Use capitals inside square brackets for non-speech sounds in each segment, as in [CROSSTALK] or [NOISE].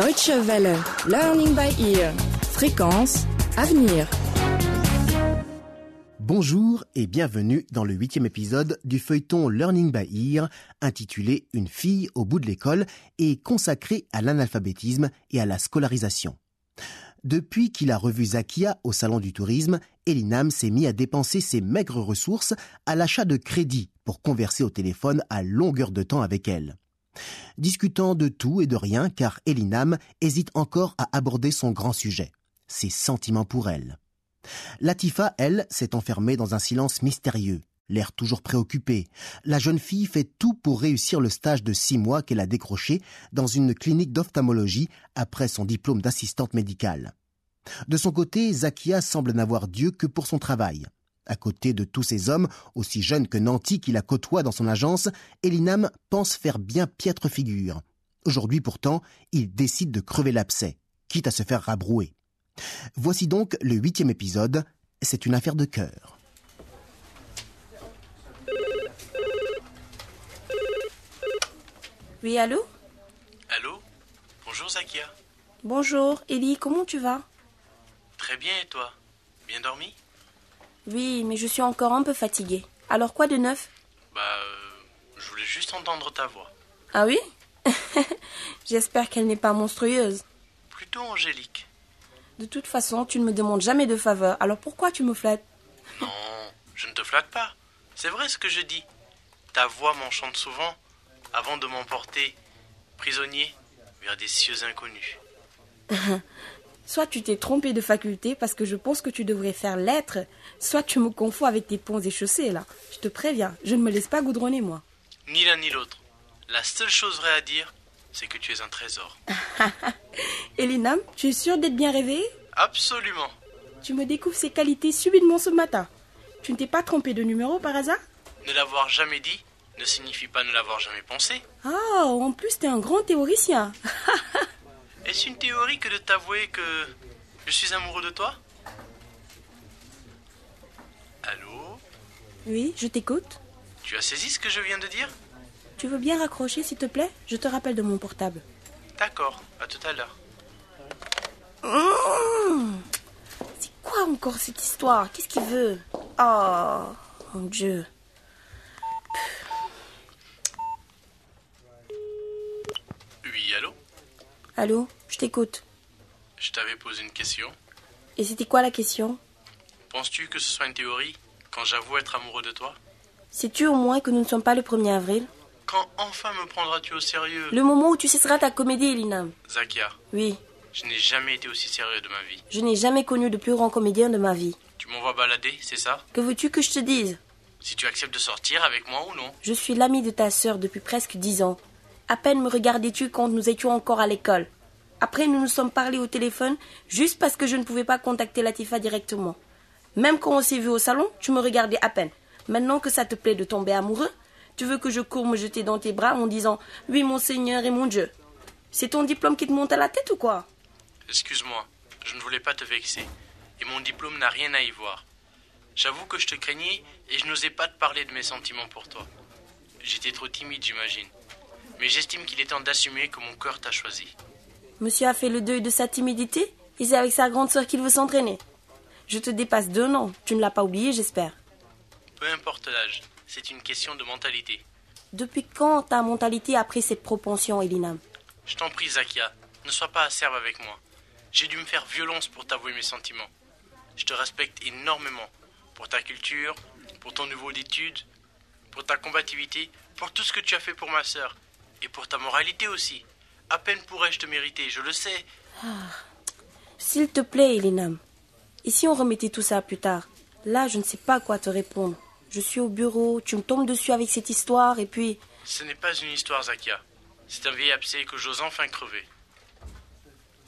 Deutsche Welle. Learning by ear. Fréquence. Avenir. Bonjour et bienvenue dans le huitième épisode du feuilleton Learning by Ear intitulé Une fille au bout de l'école et consacré à l'analphabétisme et à la scolarisation. Depuis qu'il a revu Zakia au salon du tourisme, Elinam s'est mis à dépenser ses maigres ressources à l'achat de crédits pour converser au téléphone à longueur de temps avec elle. Discutant de tout et de rien car Elinam hésite encore à aborder son grand sujet, ses sentiments pour elle. Latifa, elle, s'est enfermée dans un silence mystérieux, l'air toujours préoccupé. La jeune fille fait tout pour réussir le stage de six mois qu'elle a décroché dans une clinique d'ophtalmologie après son diplôme d'assistante médicale. De son côté, Zakia semble n'avoir Dieu que pour son travail. À côté de tous ces hommes, aussi jeunes que Nanti qui la côtoie dans son agence, Elinam pense faire bien piètre figure. Aujourd'hui pourtant, il décide de crever l'abcès, quitte à se faire rabrouer. Voici donc le huitième épisode. C'est une affaire de cœur. Oui, allô? Allô? Bonjour Zakia. Bonjour, Ellie, comment tu vas? Très bien et toi? Bien dormi? Oui, mais je suis encore un peu fatiguée. Alors quoi de neuf? Bah, euh, je voulais juste entendre ta voix. Ah oui? [LAUGHS] J'espère qu'elle n'est pas monstrueuse. Plutôt angélique. De toute façon, tu ne me demandes jamais de faveur, alors pourquoi tu me flattes? Non, je ne te flatte pas. C'est vrai ce que je dis. Ta voix m'enchante souvent avant de m'emporter, prisonnier, vers des cieux inconnus. [LAUGHS] Soit tu t'es trompé de faculté parce que je pense que tu devrais faire lettres, soit tu me confonds avec tes ponts et chaussées, là. Je te préviens, je ne me laisse pas goudronner, moi. Ni l'un ni l'autre. La seule chose vraie à dire, c'est que tu es un trésor. [LAUGHS] Elinam, tu es sûre d'être bien réveillée? Absolument. Tu me découvres ces qualités subitement ce matin. Tu ne t'es pas trompé de numéro par hasard? Ne l'avoir jamais dit ne signifie pas ne l'avoir jamais pensé. Ah, en plus, t'es un grand théoricien. [LAUGHS] Est-ce une théorie que de t'avouer que je suis amoureux de toi? Allô? Oui, je t'écoute. Tu as saisi ce que je viens de dire? Tu veux bien raccrocher, s'il te plaît? Je te rappelle de mon portable. D'accord, à tout à l'heure. Mmh. C'est quoi encore cette histoire? Qu'est-ce qu'il veut? Oh, mon Dieu. Oui, allô? Allô, je t'écoute. Je t'avais posé une question. Et c'était quoi la question? Penses-tu que ce soit une théorie quand j'avoue être amoureux de toi? Sais-tu au moins que nous ne sommes pas le 1er avril? Quand enfin me prendras-tu au sérieux? Le moment où tu cesseras ta comédie, Elinam. Zakia, Oui, je n'ai jamais été aussi sérieux de ma vie. je n'ai jamais connu de plus grand comédien de ma vie. Tu m'envoies balader, c'est ça? Que veux-tu que je te dise? Si tu acceptes de sortir avec moi ou non? Je suis l'ami de ta sœur depuis presque dix ans. À peine me regardais-tu quand nous étions encore à l'école. Après, nous nous sommes parlé au téléphone juste parce que je ne pouvais pas contacter Latifa directement. Même quand on s'est vu au salon, tu me regardais à peine. Maintenant que ça te plaît de tomber amoureux, tu veux que je cours me jeter dans tes bras en disant Oui, mon Seigneur et mon Dieu. C'est ton diplôme qui te monte à la tête ou quoi? Excuse-moi, je ne voulais pas te vexer. Et mon diplôme n'a rien à y voir. J'avoue que je te craignais et je n'osais pas te parler de mes sentiments pour toi. J'étais trop timide, j'imagine. Mais j'estime qu'il est temps d'assumer que mon cœur t'a choisi. Monsieur a fait le deuil de sa timidité et c'est avec sa grande sœur qu'il veut s'entraîner. Je te dépasse d'un an. Tu ne l'as pas oublié, j'espère. Peu importe l'âge, c'est une question de mentalité. Depuis quand ta mentalité a pris cette propension, Elinam Je t'en prie, Zakia, ne sois pas acerbe avec moi. J'ai dû me faire violence pour t'avouer mes sentiments. Je te respecte énormément pour ta culture, pour ton niveau d'études, pour ta combativité, pour tout ce que tu as fait pour ma sœur et pour ta moralité aussi. À peine pourrais-je te mériter, je le sais. S'il te plaît, Elinam. Et si on remettait tout ça plus tard? Là, je ne sais pas quoi te répondre. Je suis au bureau, tu me tombes dessus avec cette histoire et puis... Ce n'est pas une histoire, Zakia. C'est un vieil abcès que j'ose enfin crever.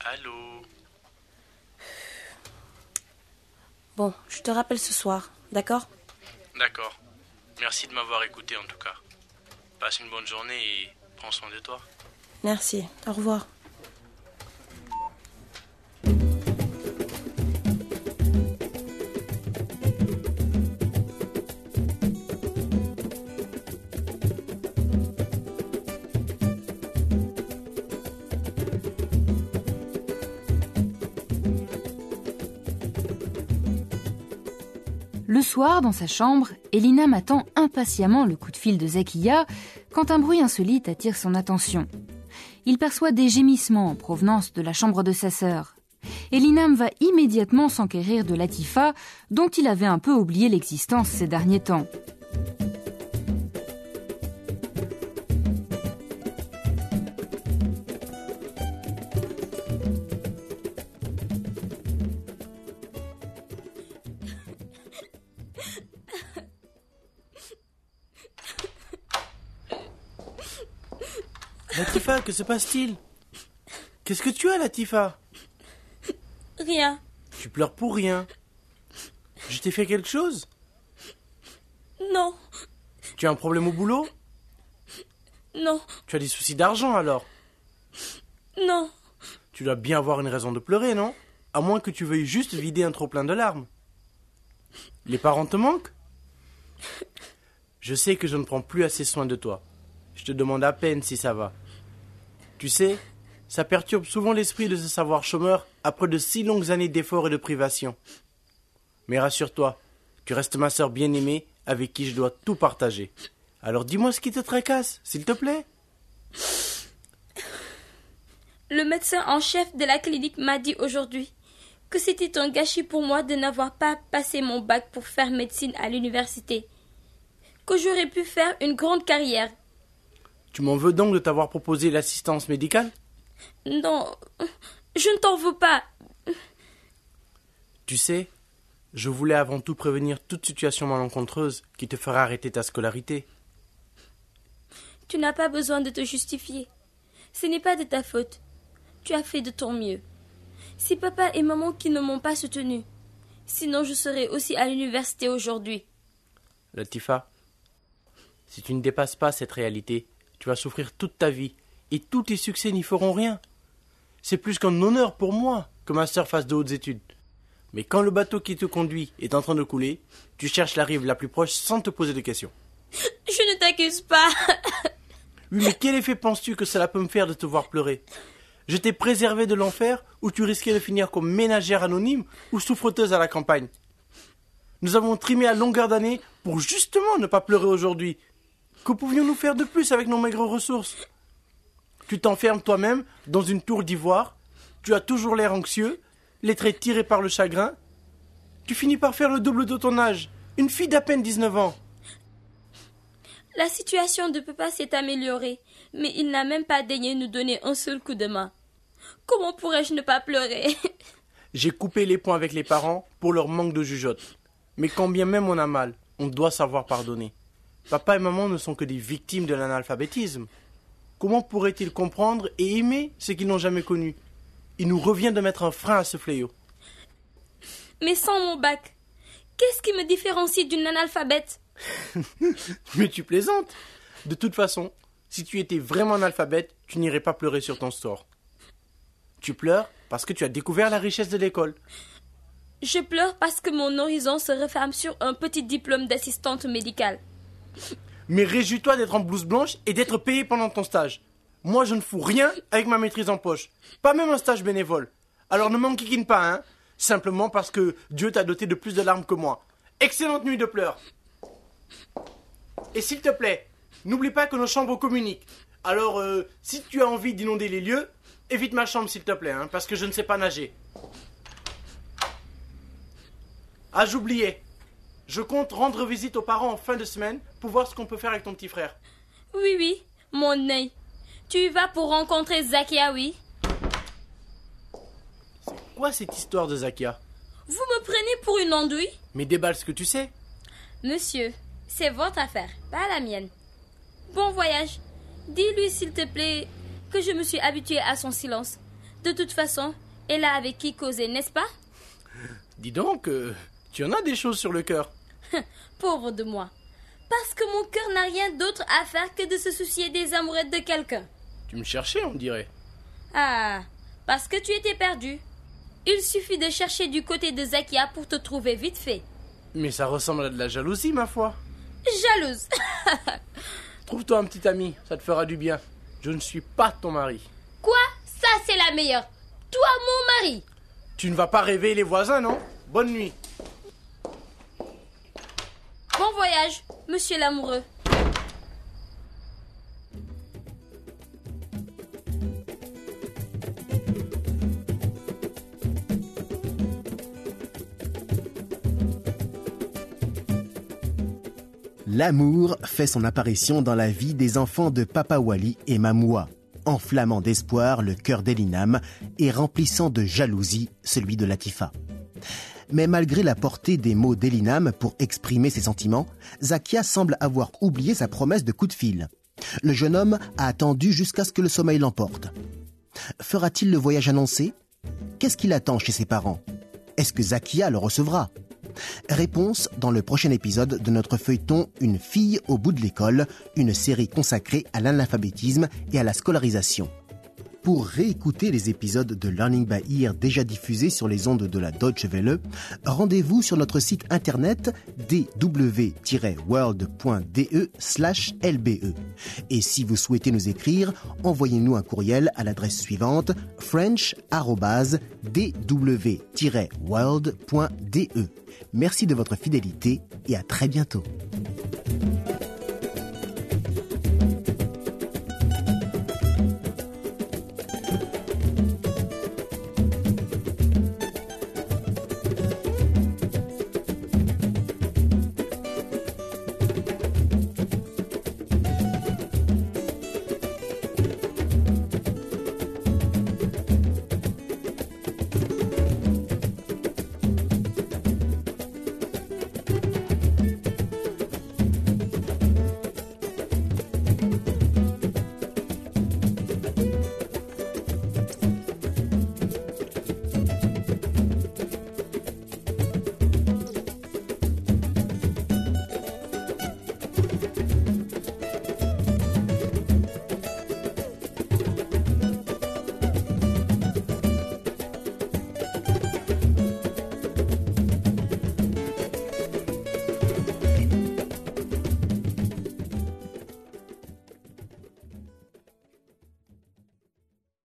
Allô? Bon, je te rappelle ce soir, d'accord? D'accord. Merci de m'avoir écouté en tout cas. Passe une bonne journée et Prends soin de toi. Merci. Au revoir. Le soir, dans sa chambre, Elina m'attend impatiemment le coup de fil de Zakia quand un bruit insolite attire son attention. Il perçoit des gémissements en provenance de la chambre de sa sœur. Elinam va immédiatement s'enquérir de Latifa, dont il avait un peu oublié l'existence ces derniers temps. Latifa, que se passe-t-il? Qu'est-ce que tu as, Latifa? Rien. Tu pleures pour rien. Je t'ai fait quelque chose? Non. Tu as un problème au boulot? Non. Tu as des soucis d'argent alors? Non. Tu dois bien avoir une raison de pleurer, non? À moins que tu veuilles juste vider un trop-plein de larmes. Les parents te manquent? Je sais que je ne prends plus assez soin de toi. Je te demande à peine si ça va. Tu sais, ça perturbe souvent l'esprit de se savoir chômeur après de si longues années d'efforts et de privation. Mais rassure-toi, tu restes ma sœur bien-aimée avec qui je dois tout partager. Alors dis-moi ce qui te tracasse, s'il te plaît. Le médecin en chef de la clinique m'a dit aujourd'hui que c'était un gâchis pour moi de n'avoir pas passé mon bac pour faire médecine à l'université. Que j'aurais pu faire une grande carrière. Tu m'en veux donc de t'avoir proposé l'assistance médicale? Non, je ne t'en veux pas. Tu sais, je voulais avant tout prévenir toute situation malencontreuse qui te fera arrêter ta scolarité. Tu n'as pas besoin de te justifier. Ce n'est pas de ta faute. Tu as fait de ton mieux. C'est papa et maman qui ne m'ont pas soutenu. Sinon, je serais aussi à l'université aujourd'hui. Latifa, si tu ne dépasses pas cette réalité, tu vas souffrir toute ta vie, et tous tes succès n'y feront rien. C'est plus qu'un honneur pour moi que ma sœur fasse de hautes études. Mais quand le bateau qui te conduit est en train de couler, tu cherches la rive la plus proche sans te poser de questions. [LAUGHS] Je ne t'accuse pas. [LAUGHS] Oui, mais quel effet penses-tu que cela peut me faire de te voir pleurer? Je t'ai préservé de l'enfer où tu risquais de finir comme ménagère anonyme ou souffreteuse à la campagne? Nous avons trimé à longueur d'année pour justement ne pas pleurer aujourd'hui. Que pouvions-nous faire de plus avec nos maigres ressources? Tu t'enfermes toi-même dans une tour d'ivoire, tu as toujours l'air anxieux, les traits tirés par le chagrin. Tu finis par faire le double de ton âge, une fille d'à peine 19 ans. La situation de papa s'est améliorée, mais il n'a même pas daigné nous donner un seul coup de main. Comment pourrais-je ne pas pleurer? [LAUGHS] J'ai coupé les ponts avec les parents pour leur manque de jugeote. Mais quand bien même on a mal, on doit savoir pardonner. Papa et maman ne sont que des victimes de l'analphabétisme. Comment pourraient-ils comprendre et aimer ce qu'ils n'ont jamais connu? Il nous revient de mettre un frein à ce fléau. Mais sans mon bac, qu'est-ce qui me différencie d'une analphabète? [LAUGHS] Mais tu plaisantes De toute façon, si tu étais vraiment analphabète, tu n'irais pas pleurer sur ton sort. Tu pleures parce que tu as découvert la richesse de l'école. Je pleure parce que mon horizon se referme sur un petit diplôme d'assistante médicale. Mais réjouis-toi d'être en blouse blanche et d'être payé pendant ton stage. Moi, je ne fous rien avec ma maîtrise en poche. Pas même un stage bénévole. Alors ne m'enquiquine pas, hein Simplement parce que Dieu t'a doté de plus de larmes que moi. Excellente nuit de pleurs. Et s'il te plaît, n'oublie pas que nos chambres communiquent. Alors, euh, si tu as envie d'inonder les lieux, évite ma chambre s'il te plaît, hein, parce que je ne sais pas nager. Ah, j'oubliais. Je compte rendre visite aux parents en fin de semaine pour voir ce qu'on peut faire avec ton petit frère. Oui, oui, mon nez. Tu y vas pour rencontrer Zakia, oui Quoi cette histoire de Zakia? Vous me prenez pour une andouille? Mais déballe ce que tu sais. Monsieur, c'est votre affaire, pas la mienne. Bon voyage. Dis-lui, s'il te plaît, que je me suis habituée à son silence. De toute façon, elle a avec qui causer, n'est-ce pas? Dis donc, euh, tu en as des choses sur le cœur. [LAUGHS] Pauvre de moi. Parce que mon cœur n'a rien d'autre à faire que de se soucier des amourettes de quelqu'un. Tu me cherchais, on dirait. Ah, parce que tu étais perdu. Il suffit de chercher du côté de Zakia pour te trouver vite fait. Mais ça ressemble à de la jalousie, ma foi. Jalouse. [LAUGHS] Trouve-toi un petit ami, ça te fera du bien. Je ne suis pas ton mari. Quoi? Ça, c'est la meilleure. Toi, mon mari. Tu ne vas pas rêver les voisins, non? Bonne nuit. Voyage, monsieur l'amoureux. L'amour fait son apparition dans la vie des enfants de Papa Wali et Mamoua, enflammant d'espoir le cœur d'Elinam et remplissant de jalousie celui de Latifa. Mais malgré la portée des mots d'Elinam pour exprimer ses sentiments, Zakia semble avoir oublié sa promesse de coup de fil. Le jeune homme a attendu jusqu'à ce que le sommeil l'emporte. Fera-t-il le voyage annoncé? Qu'est-ce qu'il attend chez ses parents? Est-ce que Zakia le recevra? Réponse dans le prochain épisode de notre feuilleton Une fille au bout de l'école, une série consacrée à l'analphabétisme et à la scolarisation. Pour réécouter les épisodes de Learning by Ear déjà diffusés sur les ondes de la Deutsche Welle, rendez-vous sur notre site internet dw-world.de/lbe. Et si vous souhaitez nous écrire, envoyez-nous un courriel à l'adresse suivante french@dw-world.de. Merci de votre fidélité et à très bientôt.